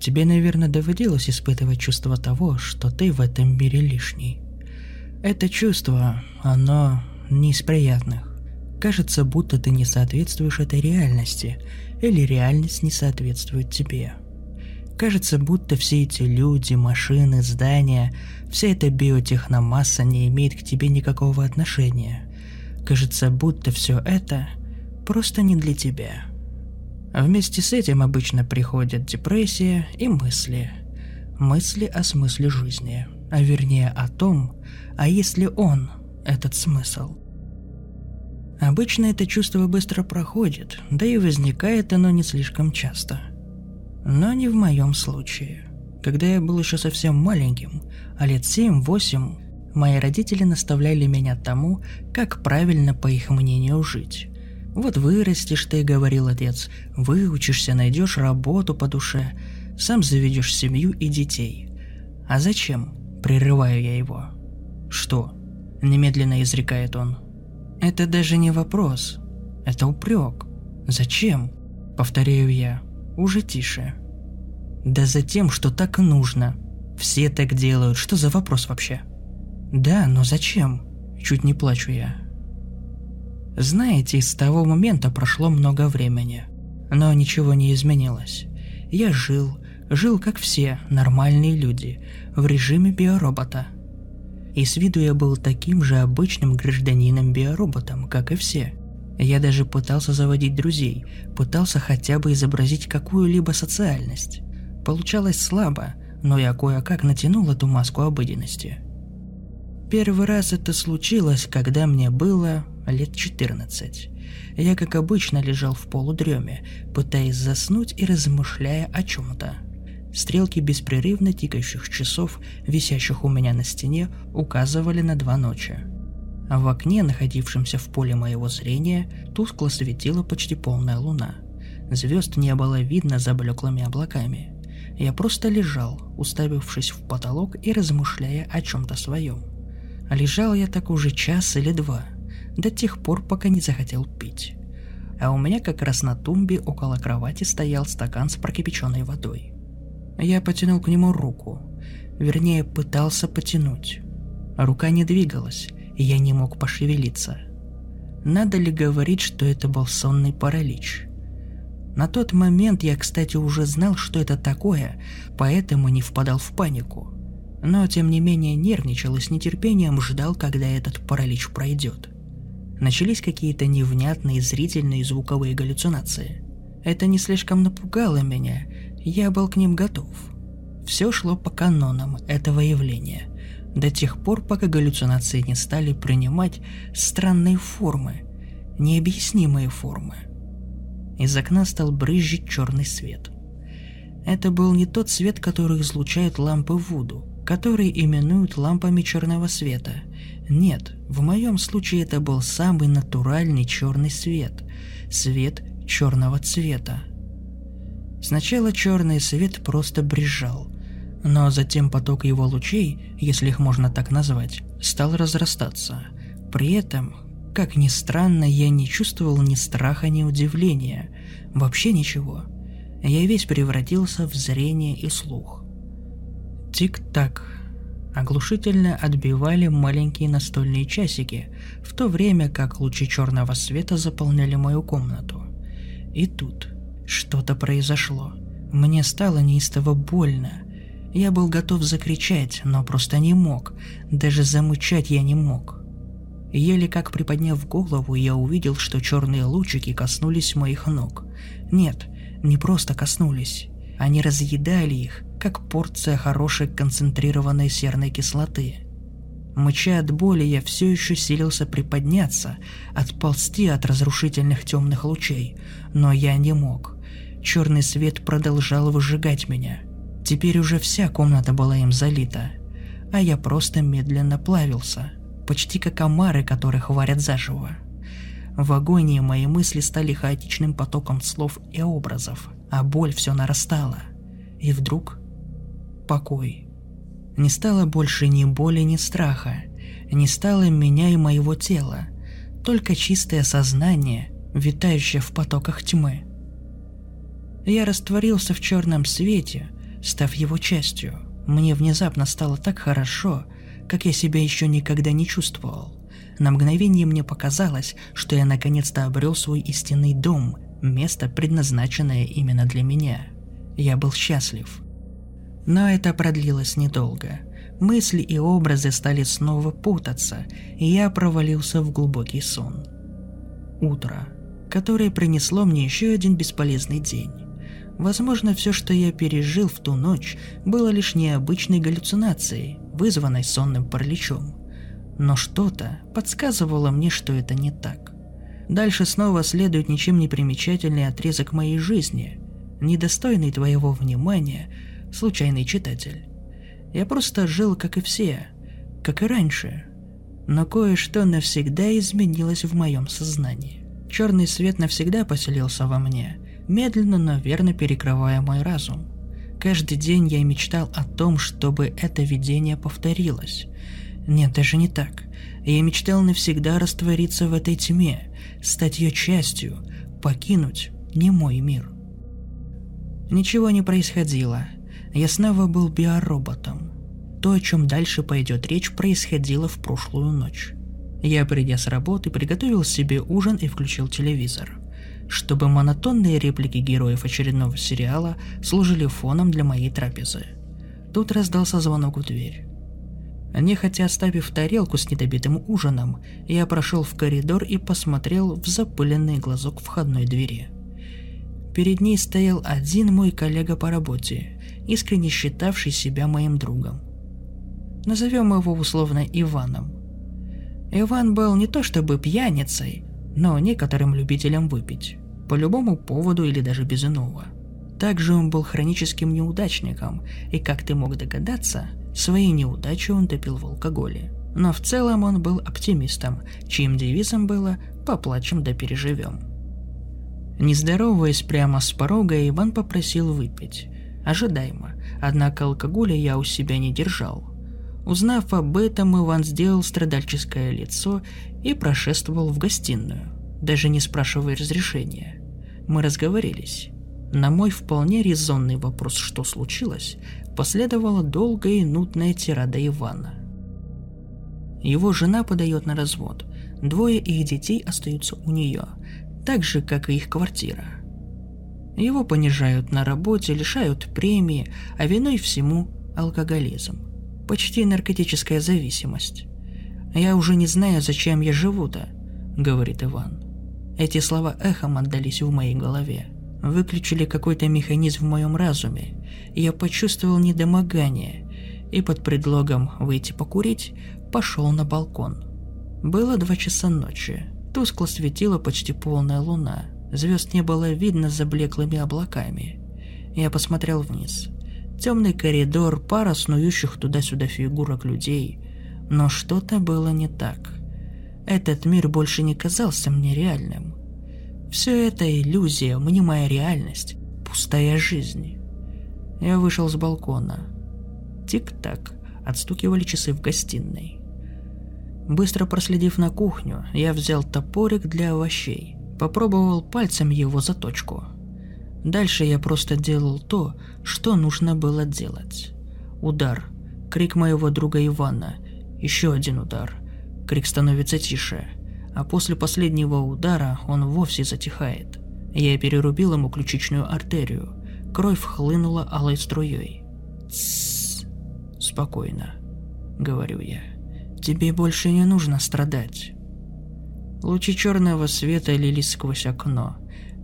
Тебе, наверное, доводилось испытывать чувство того, что ты в этом мире лишний. Это чувство, оно не из приятных. Кажется, будто ты не соответствуешь этой реальности, или реальность не соответствует тебе. Кажется, будто все эти люди, машины, здания, вся эта биотехномасса не имеет к тебе никакого отношения. Кажется, будто все это просто не для тебя. А вместе с этим обычно приходят депрессия и мысли. Мысли о смысле жизни, а вернее о том, а если он, этот смысл. Обычно это чувство быстро проходит, да и возникает оно не слишком часто. Но не в моем случае. Когда я был еще совсем маленьким, а лет 7-8, мои родители наставляли меня тому, как правильно, по их мнению, жить. Вот вырастешь ты, говорил отец, выучишься, найдешь работу по душе, сам заведешь семью и детей. А зачем? Прерываю я его. Что? Немедленно изрекает он. Это даже не вопрос. Это упрек. Зачем? Повторяю я. Уже тише. Да за тем, что так нужно. Все так делают. Что за вопрос вообще? Да, но зачем? Чуть не плачу я. Знаете, с того момента прошло много времени. Но ничего не изменилось. Я жил, жил как все нормальные люди, в режиме биоробота. И с виду я был таким же обычным гражданином-биороботом, как и все. Я даже пытался заводить друзей, пытался хотя бы изобразить какую-либо социальность. Получалось слабо, но я кое-как натянул эту маску обыденности. Первый раз это случилось, когда мне было лет 14. Я, как обычно, лежал в полудреме, пытаясь заснуть и размышляя о чем-то. Стрелки беспрерывно тикающих часов, висящих у меня на стене, указывали на два ночи. В окне, находившемся в поле моего зрения, тускло светила почти полная луна. Звезд не было видно за блеклыми облаками. Я просто лежал, уставившись в потолок и размышляя о чем-то своем. Лежал я так уже час или два – до тех пор, пока не захотел пить. А у меня как раз на тумбе около кровати стоял стакан с прокипяченной водой. Я потянул к нему руку, вернее пытался потянуть. Рука не двигалась, и я не мог пошевелиться. Надо ли говорить, что это был сонный паралич? На тот момент я, кстати, уже знал, что это такое, поэтому не впадал в панику. Но, тем не менее, нервничал и с нетерпением ждал, когда этот паралич пройдет начались какие-то невнятные зрительные и звуковые галлюцинации. Это не слишком напугало меня, я был к ним готов. Все шло по канонам этого явления, до тех пор, пока галлюцинации не стали принимать странные формы, необъяснимые формы. Из окна стал брызжить черный свет. Это был не тот свет, который излучают лампы Вуду, которые именуют лампами черного света – нет, в моем случае это был самый натуральный черный свет. Свет черного цвета. Сначала черный свет просто брежал, но затем поток его лучей, если их можно так назвать, стал разрастаться. При этом, как ни странно, я не чувствовал ни страха, ни удивления. Вообще ничего. Я весь превратился в зрение и слух. Тик-так, оглушительно отбивали маленькие настольные часики, в то время как лучи черного света заполняли мою комнату. И тут что-то произошло. Мне стало неистово больно. Я был готов закричать, но просто не мог. Даже замычать я не мог. Еле как приподняв голову, я увидел, что черные лучики коснулись моих ног. Нет, не просто коснулись. Они разъедали их, как порция хорошей концентрированной серной кислоты. Мыча от боли, я все еще силился приподняться, отползти от разрушительных темных лучей, но я не мог. Черный свет продолжал выжигать меня. Теперь уже вся комната была им залита, а я просто медленно плавился, почти как омары, которых варят заживо. В агонии мои мысли стали хаотичным потоком слов и образов, а боль все нарастала. И вдруг покой. Не стало больше ни боли, ни страха, не стало меня и моего тела, только чистое сознание, витающее в потоках тьмы. Я растворился в черном свете, став его частью. Мне внезапно стало так хорошо, как я себя еще никогда не чувствовал. На мгновение мне показалось, что я наконец-то обрел свой истинный дом, место, предназначенное именно для меня. Я был счастлив. Но это продлилось недолго. Мысли и образы стали снова путаться, и я провалился в глубокий сон. Утро, которое принесло мне еще один бесполезный день. Возможно, все, что я пережил в ту ночь, было лишь необычной галлюцинацией, вызванной сонным параличом но что-то подсказывало мне, что это не так. Дальше снова следует ничем не примечательный отрезок моей жизни, недостойный твоего внимания, случайный читатель. Я просто жил, как и все, как и раньше, но кое-что навсегда изменилось в моем сознании. Черный свет навсегда поселился во мне, медленно, но верно перекрывая мой разум. Каждый день я мечтал о том, чтобы это видение повторилось, нет, даже не так. Я мечтал навсегда раствориться в этой тьме, стать ее частью, покинуть не мой мир. Ничего не происходило. Я снова был биороботом. То, о чем дальше пойдет речь, происходило в прошлую ночь. Я, придя с работы, приготовил себе ужин и включил телевизор, чтобы монотонные реплики героев очередного сериала служили фоном для моей трапезы. Тут раздался звонок в дверь. Нехотя оставив тарелку с недобитым ужином, я прошел в коридор и посмотрел в запыленный глазок входной двери. Перед ней стоял один мой коллега по работе, искренне считавший себя моим другом. Назовем его условно Иваном. Иван был не то чтобы пьяницей, но некоторым любителем выпить, по любому поводу или даже без иного. Также он был хроническим неудачником, и, как ты мог догадаться, Свои неудачи он топил в алкоголе. Но в целом он был оптимистом, чьим девизом было «поплачем да переживем». Не здороваясь прямо с порога, Иван попросил выпить. Ожидаемо, однако алкоголя я у себя не держал. Узнав об этом, Иван сделал страдальческое лицо и прошествовал в гостиную, даже не спрашивая разрешения. Мы разговорились. На мой вполне резонный вопрос, что случилось, последовала долгая и нудная тирада Ивана. Его жена подает на развод. Двое их детей остаются у нее, так же, как и их квартира. Его понижают на работе, лишают премии, а виной всему алкоголизм. Почти наркотическая зависимость. «Я уже не знаю, зачем я живу-то», — говорит Иван. Эти слова эхом отдались в моей голове. Выключили какой-то механизм в моем разуме, я почувствовал недомогание, и под предлогом выйти покурить, пошел на балкон. Было два часа ночи. Тускло светила почти полная луна. Звезд не было видно за блеклыми облаками. Я посмотрел вниз. Темный коридор, пара снующих туда-сюда фигурок людей. Но что-то было не так. Этот мир больше не казался мне реальным. Все это иллюзия, мнимая реальность, пустая жизнь. Я вышел с балкона. Тик-так, отстукивали часы в гостиной. Быстро проследив на кухню, я взял топорик для овощей, попробовал пальцем его заточку. Дальше я просто делал то, что нужно было делать. Удар, крик моего друга Ивана, еще один удар, крик становится тише – а после последнего удара он вовсе затихает. Я перерубил ему ключичную артерию. Кровь хлынула алой струей. «Тссс, спокойно», — говорю я. «Тебе больше не нужно страдать». Лучи черного света лились сквозь окно,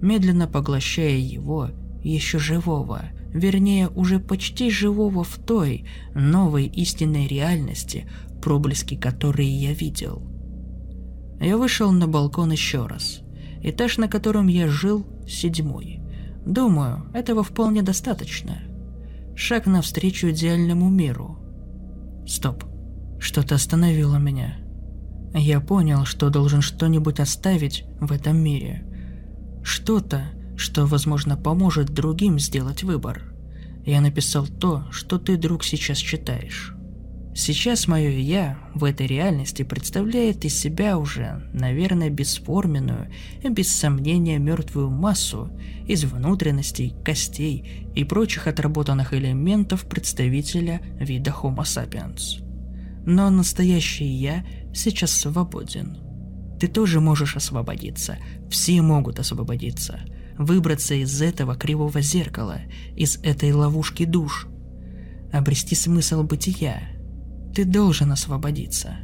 медленно поглощая его, еще живого, вернее, уже почти живого в той новой истинной реальности, проблески которой я видел. Я вышел на балкон еще раз. Этаж, на котором я жил, седьмой. Думаю, этого вполне достаточно. Шаг навстречу идеальному миру. Стоп. Что-то остановило меня. Я понял, что должен что-нибудь оставить в этом мире. Что-то, что, возможно, поможет другим сделать выбор. Я написал то, что ты, друг, сейчас читаешь. Сейчас мое «я» в этой реальности представляет из себя уже, наверное, бесформенную и без сомнения мертвую массу из внутренностей, костей и прочих отработанных элементов представителя вида Homo sapiens. Но настоящий «я» сейчас свободен. Ты тоже можешь освободиться, все могут освободиться, выбраться из этого кривого зеркала, из этой ловушки душ, обрести смысл бытия – ты должен освободиться.